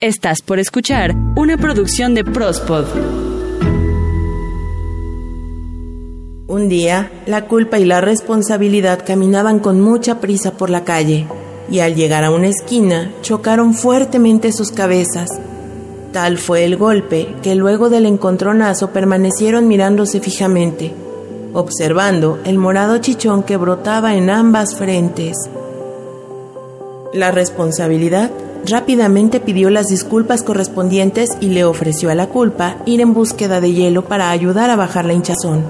Estás por escuchar una producción de Prospod. Un día, la culpa y la responsabilidad caminaban con mucha prisa por la calle y al llegar a una esquina chocaron fuertemente sus cabezas. Tal fue el golpe que luego del encontronazo permanecieron mirándose fijamente, observando el morado chichón que brotaba en ambas frentes. La responsabilidad Rápidamente pidió las disculpas correspondientes y le ofreció a la culpa ir en búsqueda de hielo para ayudar a bajar la hinchazón.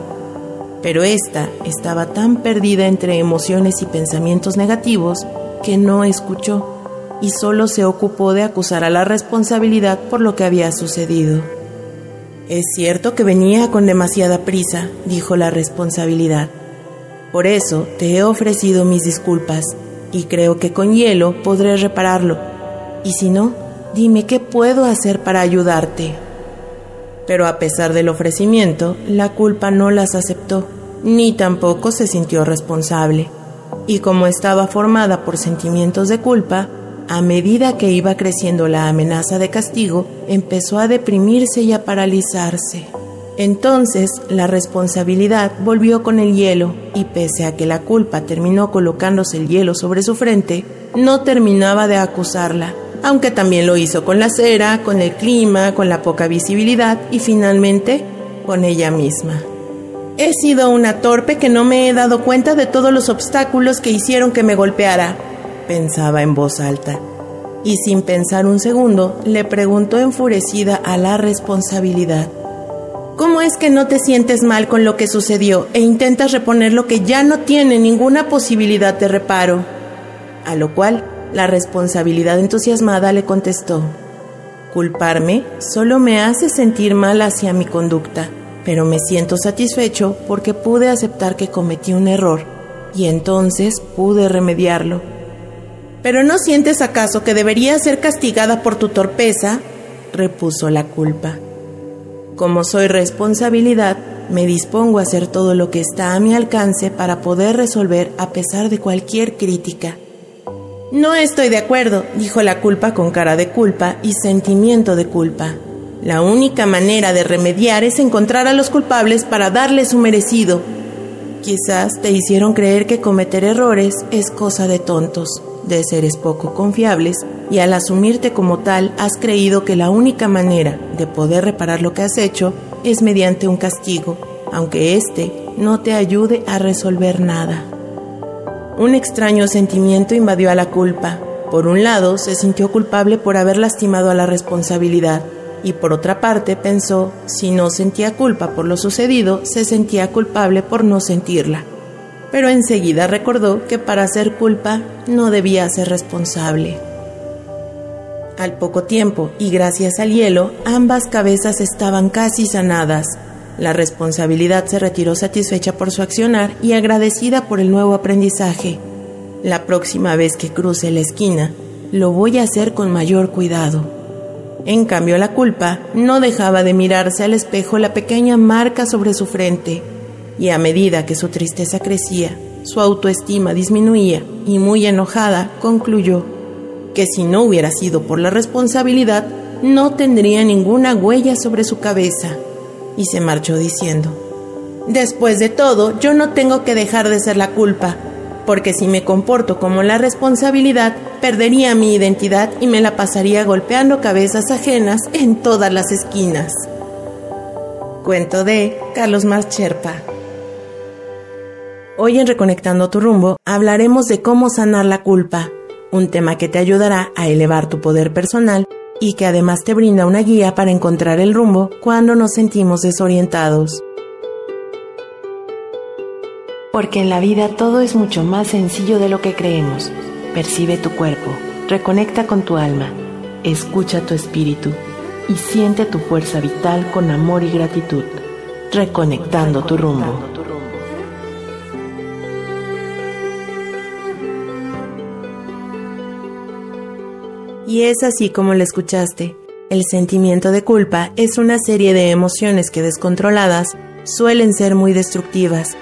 Pero esta estaba tan perdida entre emociones y pensamientos negativos que no escuchó y solo se ocupó de acusar a la responsabilidad por lo que había sucedido. Es cierto que venía con demasiada prisa, dijo la responsabilidad. Por eso te he ofrecido mis disculpas y creo que con hielo podré repararlo y si no, dime qué puedo hacer para ayudarte. Pero a pesar del ofrecimiento, la culpa no las aceptó, ni tampoco se sintió responsable. Y como estaba formada por sentimientos de culpa, a medida que iba creciendo la amenaza de castigo, empezó a deprimirse y a paralizarse. Entonces la responsabilidad volvió con el hielo y pese a que la culpa terminó colocándose el hielo sobre su frente, no terminaba de acusarla aunque también lo hizo con la cera, con el clima, con la poca visibilidad y finalmente con ella misma. He sido una torpe que no me he dado cuenta de todos los obstáculos que hicieron que me golpeara, pensaba en voz alta. Y sin pensar un segundo, le preguntó enfurecida a la responsabilidad. ¿Cómo es que no te sientes mal con lo que sucedió e intentas reponer lo que ya no tiene ninguna posibilidad de reparo? A lo cual la responsabilidad entusiasmada le contestó, Culparme solo me hace sentir mal hacia mi conducta, pero me siento satisfecho porque pude aceptar que cometí un error y entonces pude remediarlo. ¿Pero no sientes acaso que debería ser castigada por tu torpeza? repuso la culpa. Como soy responsabilidad, me dispongo a hacer todo lo que está a mi alcance para poder resolver a pesar de cualquier crítica. No estoy de acuerdo, dijo la culpa con cara de culpa y sentimiento de culpa. La única manera de remediar es encontrar a los culpables para darles su merecido. Quizás te hicieron creer que cometer errores es cosa de tontos, de seres poco confiables, y al asumirte como tal has creído que la única manera de poder reparar lo que has hecho es mediante un castigo, aunque éste no te ayude a resolver nada. Un extraño sentimiento invadió a la culpa. Por un lado, se sintió culpable por haber lastimado a la responsabilidad, y por otra parte pensó, si no sentía culpa por lo sucedido, se sentía culpable por no sentirla. Pero enseguida recordó que para hacer culpa no debía ser responsable. Al poco tiempo, y gracias al hielo, ambas cabezas estaban casi sanadas, la responsabilidad se retiró satisfecha por su accionar y agradecida por el nuevo aprendizaje. La próxima vez que cruce la esquina, lo voy a hacer con mayor cuidado. En cambio, la culpa no dejaba de mirarse al espejo la pequeña marca sobre su frente, y a medida que su tristeza crecía, su autoestima disminuía y muy enojada concluyó que si no hubiera sido por la responsabilidad, no tendría ninguna huella sobre su cabeza y se marchó diciendo, Después de todo, yo no tengo que dejar de ser la culpa, porque si me comporto como la responsabilidad, perdería mi identidad y me la pasaría golpeando cabezas ajenas en todas las esquinas. Cuento de Carlos Marcherpa. Hoy en Reconectando tu rumbo hablaremos de cómo sanar la culpa, un tema que te ayudará a elevar tu poder personal y que además te brinda una guía para encontrar el rumbo cuando nos sentimos desorientados. Porque en la vida todo es mucho más sencillo de lo que creemos. Percibe tu cuerpo, reconecta con tu alma, escucha tu espíritu y siente tu fuerza vital con amor y gratitud, reconectando tu rumbo. Y es así como lo escuchaste. El sentimiento de culpa es una serie de emociones que descontroladas suelen ser muy destructivas,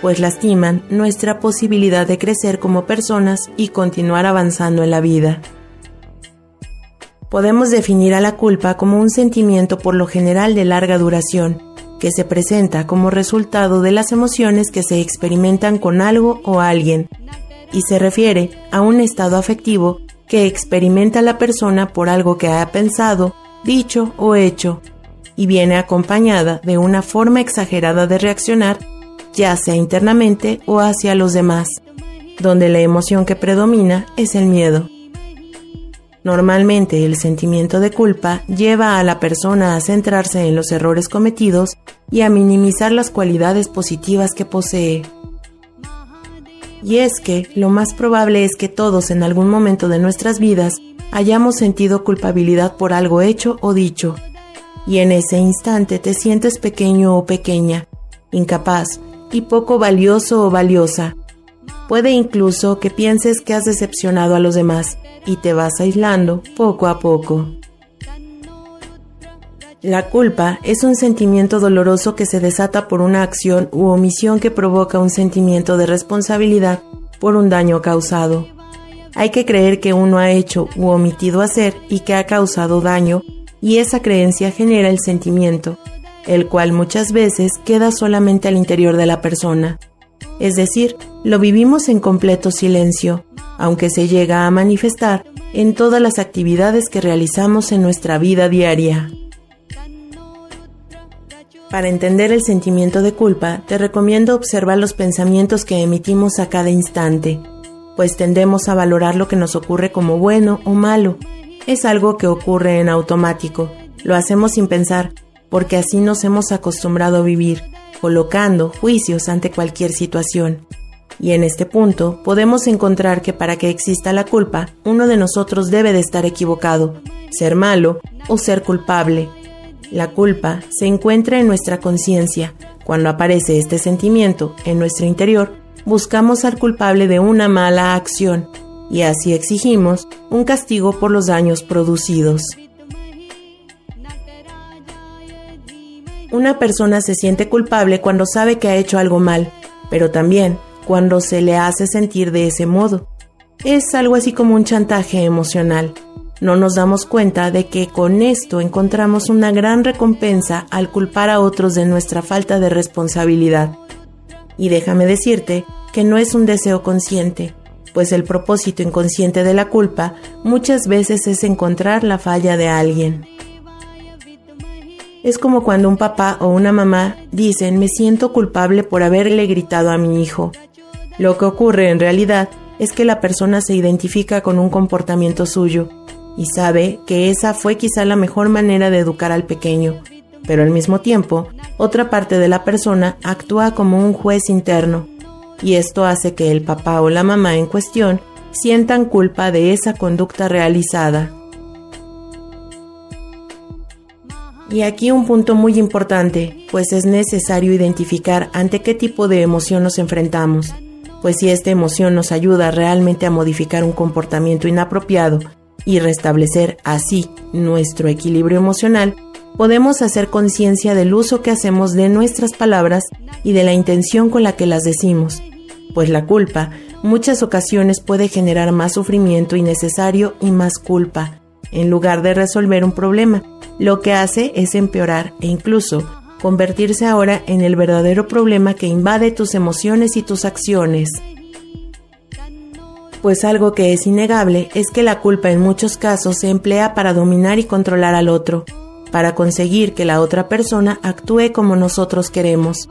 pues lastiman nuestra posibilidad de crecer como personas y continuar avanzando en la vida. Podemos definir a la culpa como un sentimiento por lo general de larga duración, que se presenta como resultado de las emociones que se experimentan con algo o alguien, y se refiere a un estado afectivo que experimenta la persona por algo que ha pensado, dicho o hecho, y viene acompañada de una forma exagerada de reaccionar, ya sea internamente o hacia los demás, donde la emoción que predomina es el miedo. Normalmente el sentimiento de culpa lleva a la persona a centrarse en los errores cometidos y a minimizar las cualidades positivas que posee. Y es que lo más probable es que todos en algún momento de nuestras vidas hayamos sentido culpabilidad por algo hecho o dicho. Y en ese instante te sientes pequeño o pequeña, incapaz y poco valioso o valiosa. Puede incluso que pienses que has decepcionado a los demás y te vas aislando poco a poco. La culpa es un sentimiento doloroso que se desata por una acción u omisión que provoca un sentimiento de responsabilidad por un daño causado. Hay que creer que uno ha hecho u omitido hacer y que ha causado daño y esa creencia genera el sentimiento, el cual muchas veces queda solamente al interior de la persona. Es decir, lo vivimos en completo silencio, aunque se llega a manifestar en todas las actividades que realizamos en nuestra vida diaria. Para entender el sentimiento de culpa, te recomiendo observar los pensamientos que emitimos a cada instante, pues tendemos a valorar lo que nos ocurre como bueno o malo. Es algo que ocurre en automático, lo hacemos sin pensar, porque así nos hemos acostumbrado a vivir, colocando juicios ante cualquier situación. Y en este punto podemos encontrar que para que exista la culpa, uno de nosotros debe de estar equivocado, ser malo o ser culpable. La culpa se encuentra en nuestra conciencia. Cuando aparece este sentimiento en nuestro interior, buscamos al culpable de una mala acción y así exigimos un castigo por los daños producidos. Una persona se siente culpable cuando sabe que ha hecho algo mal, pero también cuando se le hace sentir de ese modo. Es algo así como un chantaje emocional. No nos damos cuenta de que con esto encontramos una gran recompensa al culpar a otros de nuestra falta de responsabilidad. Y déjame decirte que no es un deseo consciente, pues el propósito inconsciente de la culpa muchas veces es encontrar la falla de alguien. Es como cuando un papá o una mamá dicen me siento culpable por haberle gritado a mi hijo. Lo que ocurre en realidad es que la persona se identifica con un comportamiento suyo y sabe que esa fue quizá la mejor manera de educar al pequeño, pero al mismo tiempo, otra parte de la persona actúa como un juez interno, y esto hace que el papá o la mamá en cuestión sientan culpa de esa conducta realizada. Y aquí un punto muy importante, pues es necesario identificar ante qué tipo de emoción nos enfrentamos, pues si esta emoción nos ayuda realmente a modificar un comportamiento inapropiado y restablecer así nuestro equilibrio emocional, podemos hacer conciencia del uso que hacemos de nuestras palabras y de la intención con la que las decimos, pues la culpa muchas ocasiones puede generar más sufrimiento innecesario y más culpa, en lugar de resolver un problema lo que hace es empeorar e incluso convertirse ahora en el verdadero problema que invade tus emociones y tus acciones. Pues algo que es innegable es que la culpa en muchos casos se emplea para dominar y controlar al otro, para conseguir que la otra persona actúe como nosotros queremos.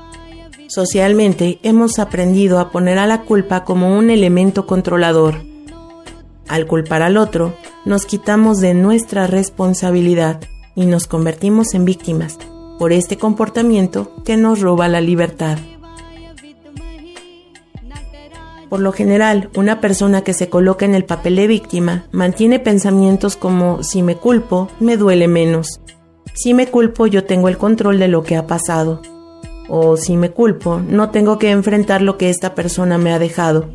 Socialmente hemos aprendido a poner a la culpa como un elemento controlador. Al culpar al otro, nos quitamos de nuestra responsabilidad y nos convertimos en víctimas por este comportamiento que nos roba la libertad. Por lo general, una persona que se coloca en el papel de víctima mantiene pensamientos como si me culpo, me duele menos. Si me culpo, yo tengo el control de lo que ha pasado. O si me culpo, no tengo que enfrentar lo que esta persona me ha dejado.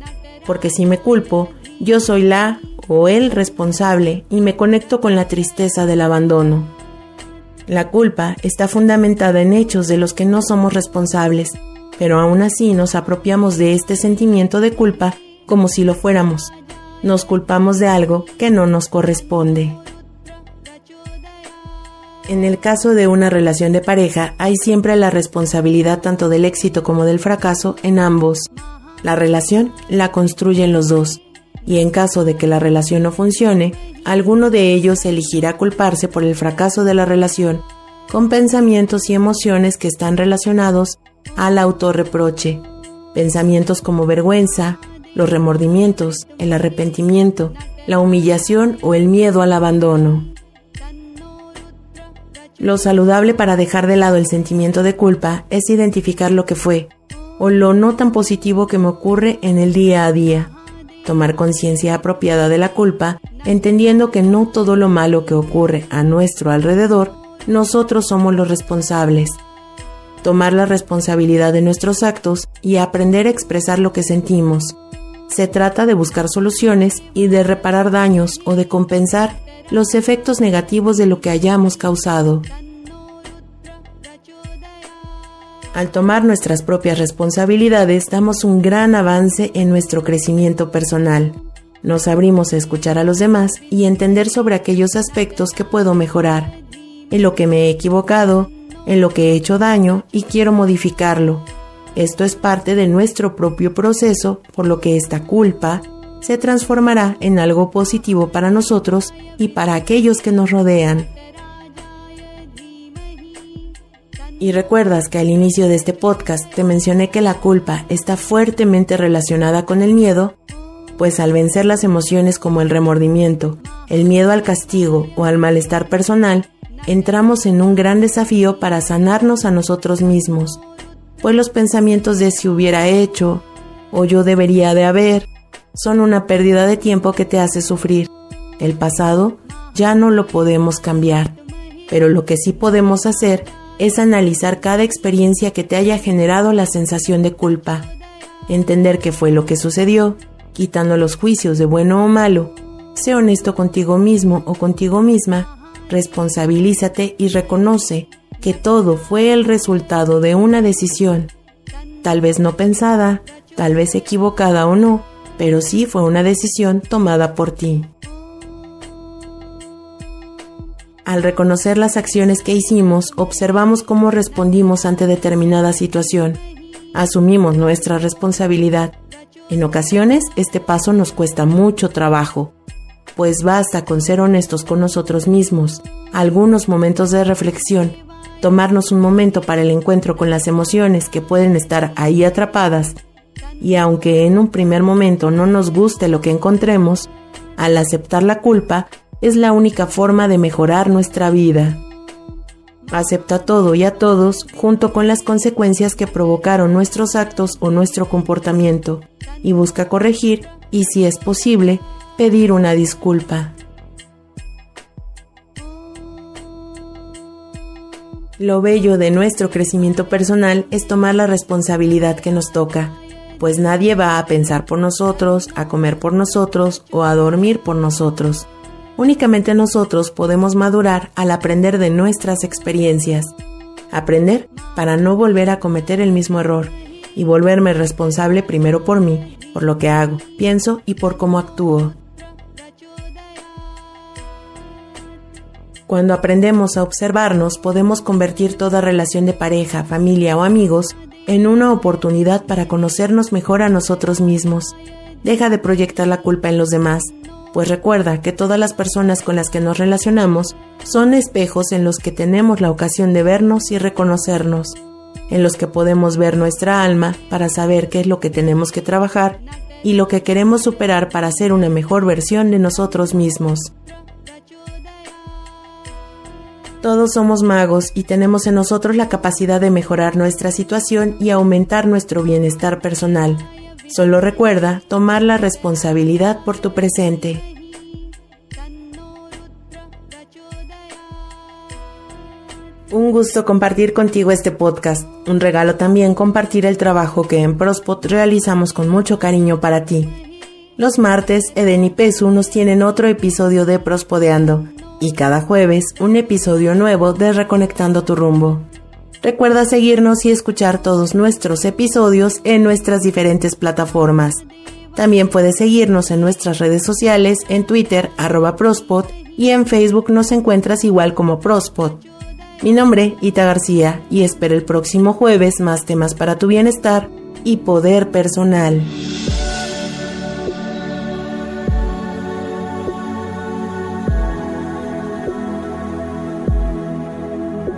Porque si me culpo, yo soy la o el responsable y me conecto con la tristeza del abandono. La culpa está fundamentada en hechos de los que no somos responsables, pero aún así nos apropiamos de este sentimiento de culpa como si lo fuéramos. Nos culpamos de algo que no nos corresponde. En el caso de una relación de pareja, hay siempre la responsabilidad tanto del éxito como del fracaso en ambos. La relación la construyen los dos, y en caso de que la relación no funcione, alguno de ellos elegirá culparse por el fracaso de la relación con pensamientos y emociones que están relacionados al autorreproche, pensamientos como vergüenza, los remordimientos, el arrepentimiento, la humillación o el miedo al abandono. Lo saludable para dejar de lado el sentimiento de culpa es identificar lo que fue o lo no tan positivo que me ocurre en el día a día. Tomar conciencia apropiada de la culpa, entendiendo que no todo lo malo que ocurre a nuestro alrededor, nosotros somos los responsables. Tomar la responsabilidad de nuestros actos y aprender a expresar lo que sentimos. Se trata de buscar soluciones y de reparar daños o de compensar los efectos negativos de lo que hayamos causado. Al tomar nuestras propias responsabilidades damos un gran avance en nuestro crecimiento personal. Nos abrimos a escuchar a los demás y entender sobre aquellos aspectos que puedo mejorar, en lo que me he equivocado, en lo que he hecho daño y quiero modificarlo. Esto es parte de nuestro propio proceso, por lo que esta culpa se transformará en algo positivo para nosotros y para aquellos que nos rodean. Y recuerdas que al inicio de este podcast te mencioné que la culpa está fuertemente relacionada con el miedo, pues al vencer las emociones como el remordimiento, el miedo al castigo o al malestar personal, entramos en un gran desafío para sanarnos a nosotros mismos, pues los pensamientos de si hubiera hecho o yo debería de haber son una pérdida de tiempo que te hace sufrir. El pasado ya no lo podemos cambiar, pero lo que sí podemos hacer es analizar cada experiencia que te haya generado la sensación de culpa, entender qué fue lo que sucedió, quitando los juicios de bueno o malo, sé honesto contigo mismo o contigo misma, responsabilízate y reconoce que todo fue el resultado de una decisión, tal vez no pensada, tal vez equivocada o no, pero sí fue una decisión tomada por ti. Al reconocer las acciones que hicimos, observamos cómo respondimos ante determinada situación. Asumimos nuestra responsabilidad. En ocasiones, este paso nos cuesta mucho trabajo, pues basta con ser honestos con nosotros mismos, algunos momentos de reflexión, tomarnos un momento para el encuentro con las emociones que pueden estar ahí atrapadas. Y aunque en un primer momento no nos guste lo que encontremos, al aceptar la culpa es la única forma de mejorar nuestra vida. Acepta todo y a todos junto con las consecuencias que provocaron nuestros actos o nuestro comportamiento y busca corregir y si es posible, pedir una disculpa. Lo bello de nuestro crecimiento personal es tomar la responsabilidad que nos toca pues nadie va a pensar por nosotros, a comer por nosotros o a dormir por nosotros. Únicamente nosotros podemos madurar al aprender de nuestras experiencias. Aprender para no volver a cometer el mismo error y volverme responsable primero por mí, por lo que hago, pienso y por cómo actúo. Cuando aprendemos a observarnos, podemos convertir toda relación de pareja, familia o amigos en una oportunidad para conocernos mejor a nosotros mismos. Deja de proyectar la culpa en los demás, pues recuerda que todas las personas con las que nos relacionamos son espejos en los que tenemos la ocasión de vernos y reconocernos, en los que podemos ver nuestra alma para saber qué es lo que tenemos que trabajar y lo que queremos superar para ser una mejor versión de nosotros mismos. Todos somos magos y tenemos en nosotros la capacidad de mejorar nuestra situación y aumentar nuestro bienestar personal. Solo recuerda tomar la responsabilidad por tu presente. Un gusto compartir contigo este podcast. Un regalo también compartir el trabajo que en Prospot realizamos con mucho cariño para ti. Los martes, Eden y Pesu nos tienen otro episodio de Prospodeando y cada jueves un episodio nuevo de Reconectando tu rumbo. Recuerda seguirnos y escuchar todos nuestros episodios en nuestras diferentes plataformas. También puedes seguirnos en nuestras redes sociales, en Twitter, arroba Prospot, y en Facebook nos encuentras igual como Prospot. Mi nombre, Ita García, y espero el próximo jueves más temas para tu bienestar y poder personal.